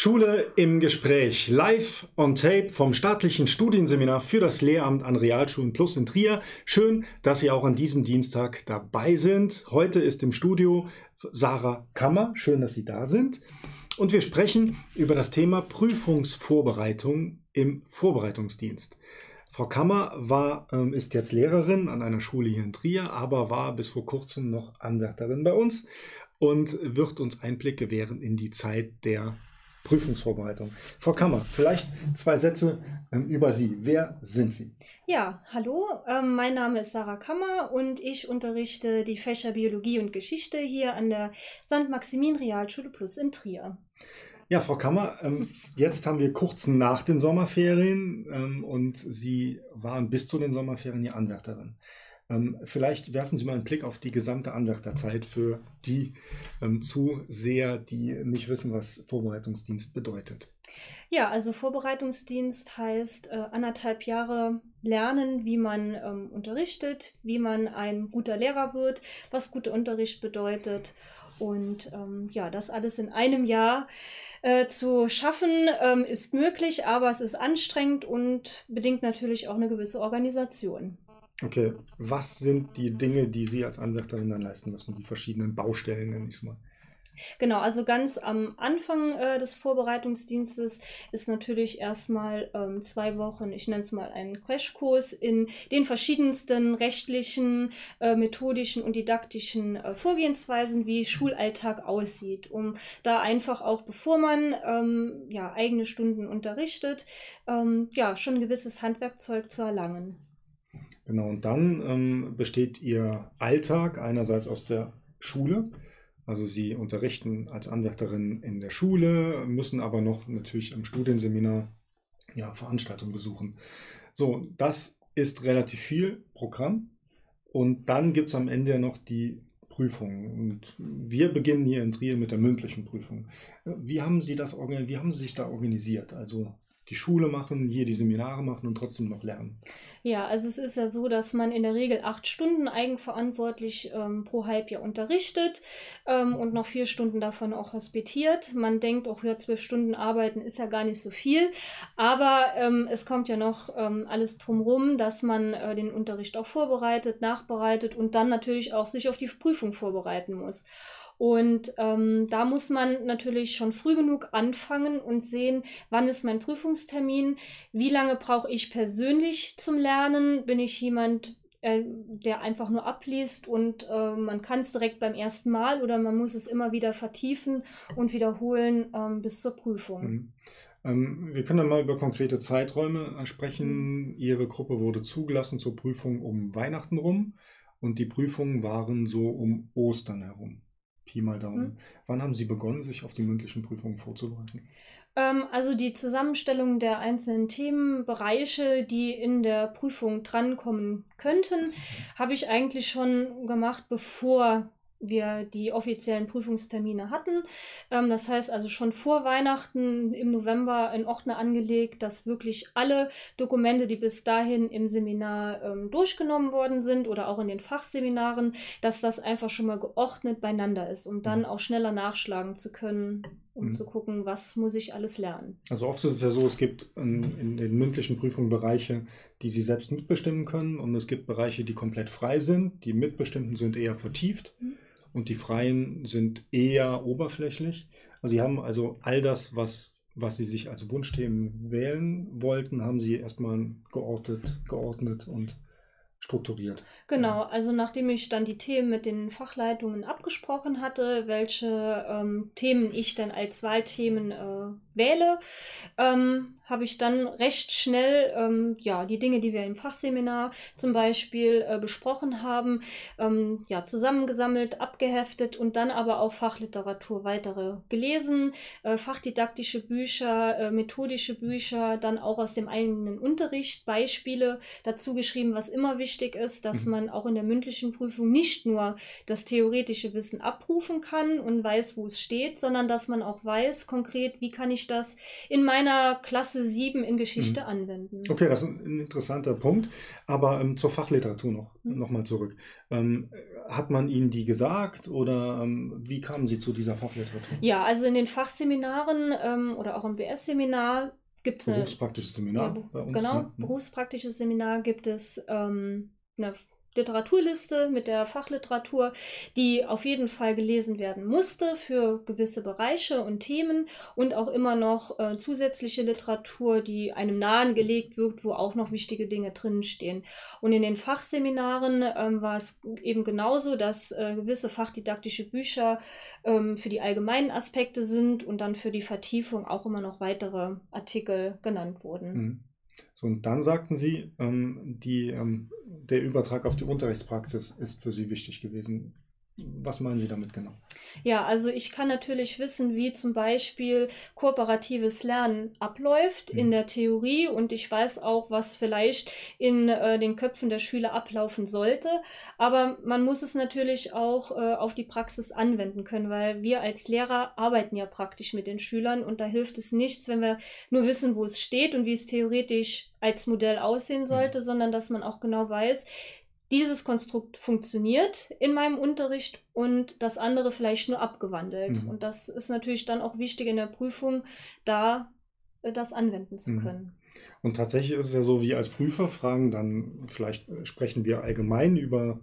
Schule im Gespräch, live on tape vom staatlichen Studienseminar für das Lehramt an Realschulen Plus in Trier. Schön, dass Sie auch an diesem Dienstag dabei sind. Heute ist im Studio Sarah Kammer. Schön, dass Sie da sind. Und wir sprechen über das Thema Prüfungsvorbereitung im Vorbereitungsdienst. Frau Kammer war, ähm, ist jetzt Lehrerin an einer Schule hier in Trier, aber war bis vor kurzem noch Anwärterin bei uns und wird uns Einblick gewähren in die Zeit der Prüfungsvorbereitung. Frau Kammer, vielleicht zwei Sätze ähm, über Sie. Wer sind Sie? Ja, hallo, ähm, mein Name ist Sarah Kammer und ich unterrichte die Fächer Biologie und Geschichte hier an der St. Maximin Realschule Plus in Trier. Ja, Frau Kammer, ähm, jetzt haben wir kurz nach den Sommerferien und Sie waren bis zu den Sommerferien hier Anwärterin. Ähm, vielleicht werfen Sie mal einen Blick auf die gesamte Anwärterzeit für die ähm, Zuseher, die nicht wissen, was Vorbereitungsdienst bedeutet. Ja, also Vorbereitungsdienst heißt äh, anderthalb Jahre lernen, wie man ähm, unterrichtet, wie man ein guter Lehrer wird, was guter Unterricht bedeutet. Und ähm, ja, das alles in einem Jahr äh, zu schaffen, ähm, ist möglich, aber es ist anstrengend und bedingt natürlich auch eine gewisse Organisation. Okay, was sind die Dinge, die Sie als Anwärterin dann leisten müssen? Die verschiedenen Baustellen, nenne ich es mal. Genau, also ganz am Anfang äh, des Vorbereitungsdienstes ist natürlich erstmal ähm, zwei Wochen, ich nenne es mal einen Crashkurs in den verschiedensten rechtlichen, äh, methodischen und didaktischen äh, Vorgehensweisen, wie Schulalltag aussieht, um da einfach auch, bevor man ähm, ja, eigene Stunden unterrichtet, ähm, ja, schon ein gewisses Handwerkzeug zu erlangen. Genau, und dann ähm, besteht Ihr Alltag einerseits aus der Schule. Also Sie unterrichten als Anwärterin in der Schule, müssen aber noch natürlich im Studienseminar ja, Veranstaltungen besuchen. So, das ist relativ viel Programm. Und dann gibt es am Ende noch die Prüfung. Und wir beginnen hier in Trier mit der mündlichen Prüfung. Wie haben Sie das wie haben Sie sich da organisiert? Also die Schule machen, hier die Seminare machen und trotzdem noch lernen. Ja, also es ist ja so, dass man in der Regel acht Stunden eigenverantwortlich ähm, pro Halbjahr unterrichtet ähm, und noch vier Stunden davon auch hospitiert. Man denkt auch, ja, zwölf Stunden arbeiten ist ja gar nicht so viel, aber ähm, es kommt ja noch ähm, alles drumherum, dass man äh, den Unterricht auch vorbereitet, nachbereitet und dann natürlich auch sich auf die Prüfung vorbereiten muss. Und ähm, da muss man natürlich schon früh genug anfangen und sehen, wann ist mein Prüfungstermin, wie lange brauche ich persönlich zum Lernen, bin ich jemand, äh, der einfach nur abliest und äh, man kann es direkt beim ersten Mal oder man muss es immer wieder vertiefen und wiederholen ähm, bis zur Prüfung. Mhm. Ähm, wir können dann mal über konkrete Zeiträume äh, sprechen. Mhm. Ihre Gruppe wurde zugelassen zur Prüfung um Weihnachten rum und die Prüfungen waren so um Ostern herum. Pi mal Daumen. Hm. Wann haben Sie begonnen, sich auf die mündlichen Prüfungen vorzubereiten? Ähm, also die Zusammenstellung der einzelnen Themenbereiche, die in der Prüfung drankommen könnten, mhm. habe ich eigentlich schon gemacht, bevor wir die offiziellen Prüfungstermine hatten. Ähm, das heißt also schon vor Weihnachten im November ein Ordner angelegt, dass wirklich alle Dokumente, die bis dahin im Seminar ähm, durchgenommen worden sind oder auch in den Fachseminaren, dass das einfach schon mal geordnet beieinander ist, um dann mhm. auch schneller nachschlagen zu können, um mhm. zu gucken, was muss ich alles lernen. Also oft ist es ja so, es gibt in, in den mündlichen Prüfungen Bereiche, die Sie selbst mitbestimmen können und es gibt Bereiche, die komplett frei sind. Die mitbestimmten sind eher vertieft. Mhm und die Freien sind eher oberflächlich. Also sie haben also all das, was, was sie sich als Wunschthemen wählen wollten, haben sie erstmal geortet, geordnet und strukturiert. Genau, also nachdem ich dann die Themen mit den Fachleitungen abgesprochen hatte, welche ähm, Themen ich dann als Wahlthemen äh, wähle, ähm, habe ich dann recht schnell ähm, ja die Dinge, die wir im Fachseminar zum Beispiel äh, besprochen haben, ähm, ja zusammengesammelt, abgeheftet und dann aber auch Fachliteratur weitere gelesen, äh, fachdidaktische Bücher, äh, methodische Bücher, dann auch aus dem eigenen Unterricht Beispiele dazu geschrieben, was immer wichtig ist, dass mhm. man auch in der mündlichen Prüfung nicht nur das theoretische Wissen abrufen kann und weiß, wo es steht, sondern dass man auch weiß konkret, wie kann ich das in meiner Klasse 7 in Geschichte mhm. anwenden. Okay, das ist ein interessanter Punkt. Aber ähm, zur Fachliteratur noch, mhm. noch mal zurück. Ähm, hat man Ihnen die gesagt oder ähm, wie kamen Sie zu dieser Fachliteratur? Ja, also in den Fachseminaren ähm, oder auch im BS-Seminar gibt es eine. Berufspraktisches Seminar ja, bei uns. Genau, ne? berufspraktisches Seminar gibt es ähm, eine Literaturliste mit der Fachliteratur, die auf jeden Fall gelesen werden musste für gewisse Bereiche und Themen und auch immer noch äh, zusätzliche Literatur, die einem nahegelegt wird, wo auch noch wichtige Dinge drinstehen. Und in den Fachseminaren ähm, war es eben genauso, dass äh, gewisse fachdidaktische Bücher ähm, für die allgemeinen Aspekte sind und dann für die Vertiefung auch immer noch weitere Artikel genannt wurden. Mhm. So, und dann sagten Sie, ähm, die, ähm, der Übertrag auf die Unterrichtspraxis ist für Sie wichtig gewesen. Was meinen Sie damit genau? Ja, also ich kann natürlich wissen, wie zum Beispiel kooperatives Lernen abläuft mhm. in der Theorie und ich weiß auch, was vielleicht in äh, den Köpfen der Schüler ablaufen sollte. Aber man muss es natürlich auch äh, auf die Praxis anwenden können, weil wir als Lehrer arbeiten ja praktisch mit den Schülern und da hilft es nichts, wenn wir nur wissen, wo es steht und wie es theoretisch als Modell aussehen mhm. sollte, mhm. sondern dass man auch genau weiß, dieses Konstrukt funktioniert in meinem Unterricht und das andere vielleicht nur abgewandelt. Mhm. Und das ist natürlich dann auch wichtig in der Prüfung, da äh, das anwenden zu mhm. können. Und tatsächlich ist es ja so, wie als Prüfer fragen, dann vielleicht sprechen wir allgemein über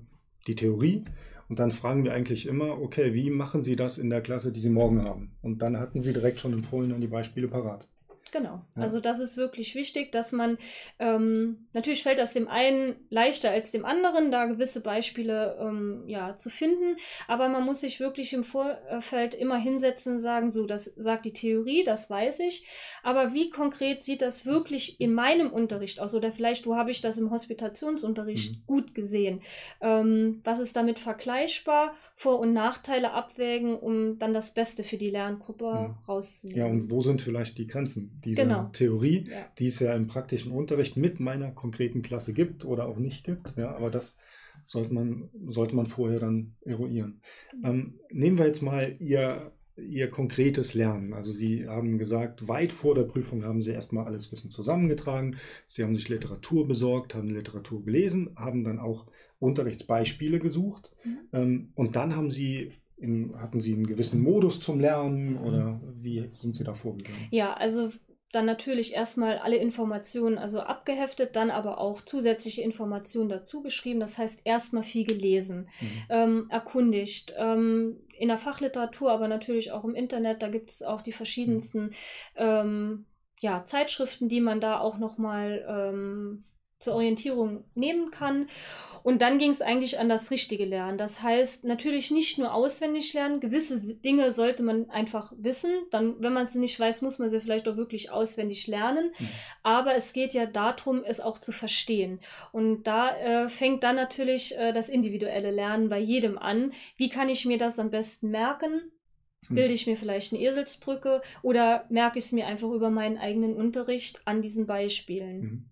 die Theorie und dann fragen wir eigentlich immer, okay, wie machen Sie das in der Klasse, die Sie morgen haben? Und dann hatten Sie direkt schon im Vorhinein die Beispiele parat. Genau. Ja. Also das ist wirklich wichtig, dass man, ähm, natürlich fällt das dem einen leichter als dem anderen, da gewisse Beispiele ähm, ja, zu finden, aber man muss sich wirklich im Vorfeld immer hinsetzen und sagen, so, das sagt die Theorie, das weiß ich, aber wie konkret sieht das wirklich in meinem Unterricht aus? Oder vielleicht, wo habe ich das im Hospitationsunterricht mhm. gut gesehen? Ähm, was ist damit vergleichbar? Vor- und Nachteile abwägen, um dann das Beste für die Lerngruppe mhm. rauszunehmen. Ja, und wo sind vielleicht die Grenzen? Dieser genau. Theorie, ja. die es ja im praktischen Unterricht mit meiner konkreten Klasse gibt oder auch nicht gibt. Ja, aber das sollte man, sollte man vorher dann eruieren. Mhm. Ähm, nehmen wir jetzt mal Ihr, Ihr konkretes Lernen. Also Sie haben gesagt, weit vor der Prüfung haben Sie erstmal alles Wissen zusammengetragen. Sie haben sich Literatur besorgt, haben Literatur gelesen, haben dann auch Unterrichtsbeispiele gesucht. Mhm. Ähm, und dann haben Sie in, hatten Sie einen gewissen Modus zum Lernen oder wie sind Sie da vorgegangen? Ja, also dann natürlich erstmal alle Informationen also abgeheftet, dann aber auch zusätzliche Informationen dazu geschrieben. Das heißt erstmal viel gelesen, mhm. ähm, erkundigt. Ähm, in der Fachliteratur, aber natürlich auch im Internet, da gibt es auch die verschiedensten mhm. ähm, ja, Zeitschriften, die man da auch nochmal ähm, zur Orientierung nehmen kann. Und dann ging es eigentlich an das richtige Lernen. Das heißt, natürlich nicht nur auswendig lernen. Gewisse Dinge sollte man einfach wissen. Dann, wenn man sie nicht weiß, muss man sie vielleicht auch wirklich auswendig lernen. Mhm. Aber es geht ja darum, es auch zu verstehen. Und da äh, fängt dann natürlich äh, das individuelle Lernen bei jedem an. Wie kann ich mir das am besten merken? Mhm. Bilde ich mir vielleicht eine Eselsbrücke oder merke ich es mir einfach über meinen eigenen Unterricht an diesen Beispielen?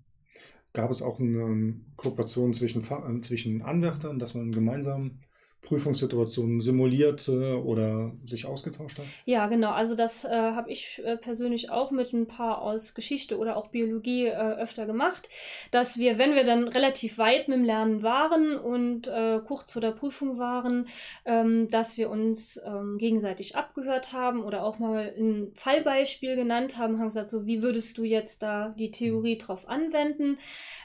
Gab es auch eine Kooperation zwischen, äh, zwischen Anwärtern, dass man gemeinsam Prüfungssituationen simuliert oder sich ausgetauscht hat? Ja, genau. Also das äh, habe ich äh, persönlich auch mit ein paar aus Geschichte oder auch Biologie äh, öfter gemacht, dass wir, wenn wir dann relativ weit mit dem Lernen waren und äh, kurz vor der Prüfung waren, ähm, dass wir uns ähm, gegenseitig abgehört haben oder auch mal ein Fallbeispiel genannt haben, haben gesagt, so wie würdest du jetzt da die Theorie drauf anwenden,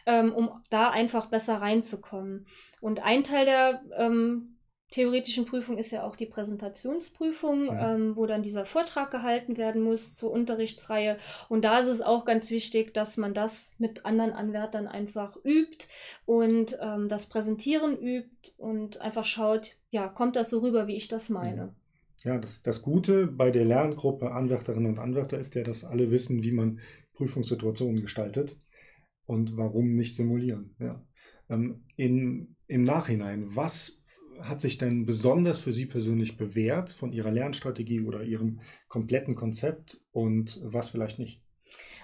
ähm, um da einfach besser reinzukommen. Und ein Teil der ähm, theoretischen Prüfung ist ja auch die Präsentationsprüfung, ja. ähm, wo dann dieser Vortrag gehalten werden muss zur Unterrichtsreihe. Und da ist es auch ganz wichtig, dass man das mit anderen Anwärtern einfach übt und ähm, das Präsentieren übt und einfach schaut, ja, kommt das so rüber, wie ich das meine. Ja, das, das Gute bei der Lerngruppe Anwärterinnen und Anwärter ist ja, dass alle wissen, wie man Prüfungssituationen gestaltet und warum nicht simulieren. Ja. Ähm, in, Im Nachhinein, was hat sich denn besonders für Sie persönlich bewährt von Ihrer Lernstrategie oder Ihrem kompletten Konzept und was vielleicht nicht?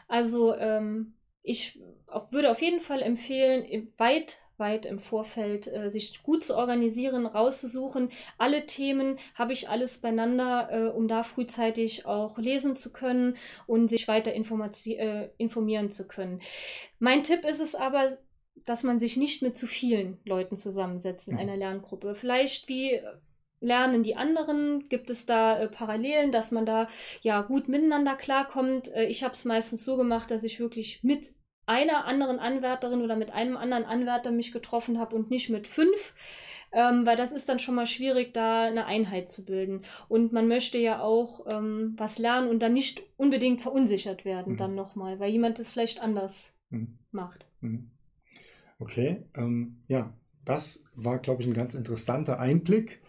Also ähm, ich würde auf jeden Fall empfehlen, weit weit im Vorfeld äh, sich gut zu organisieren, rauszusuchen. Alle Themen habe ich alles beieinander, äh, um da frühzeitig auch lesen zu können und sich weiter äh, informieren zu können. Mein Tipp ist es aber, dass man sich nicht mit zu vielen Leuten zusammensetzt in mhm. einer Lerngruppe. Vielleicht wie lernen die anderen? Gibt es da äh, Parallelen, dass man da ja gut miteinander klarkommt? Äh, ich habe es meistens so gemacht, dass ich wirklich mit einer anderen Anwärterin oder mit einem anderen Anwärter mich getroffen habe und nicht mit fünf. Ähm, weil das ist dann schon mal schwierig, da eine Einheit zu bilden. Und man möchte ja auch ähm, was lernen und dann nicht unbedingt verunsichert werden, mhm. dann nochmal, weil jemand es vielleicht anders mhm. macht. Mhm. Okay, ähm, ja, das war, glaube ich, ein ganz interessanter Einblick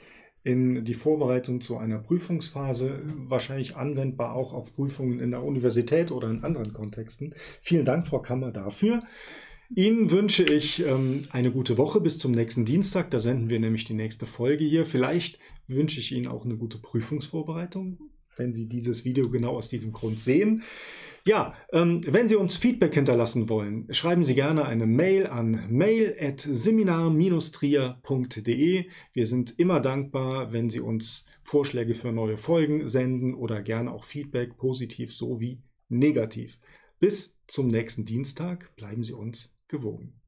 in die Vorbereitung zu einer Prüfungsphase, wahrscheinlich anwendbar auch auf Prüfungen in der Universität oder in anderen Kontexten. Vielen Dank, Frau Kammer, dafür. Ihnen wünsche ich ähm, eine gute Woche bis zum nächsten Dienstag. Da senden wir nämlich die nächste Folge hier. Vielleicht wünsche ich Ihnen auch eine gute Prüfungsvorbereitung, wenn Sie dieses Video genau aus diesem Grund sehen. Ja, ähm, wenn Sie uns Feedback hinterlassen wollen, schreiben Sie gerne eine Mail an mail.seminar-trier.de. Wir sind immer dankbar, wenn Sie uns Vorschläge für neue Folgen senden oder gerne auch Feedback, positiv sowie negativ. Bis zum nächsten Dienstag bleiben Sie uns gewogen.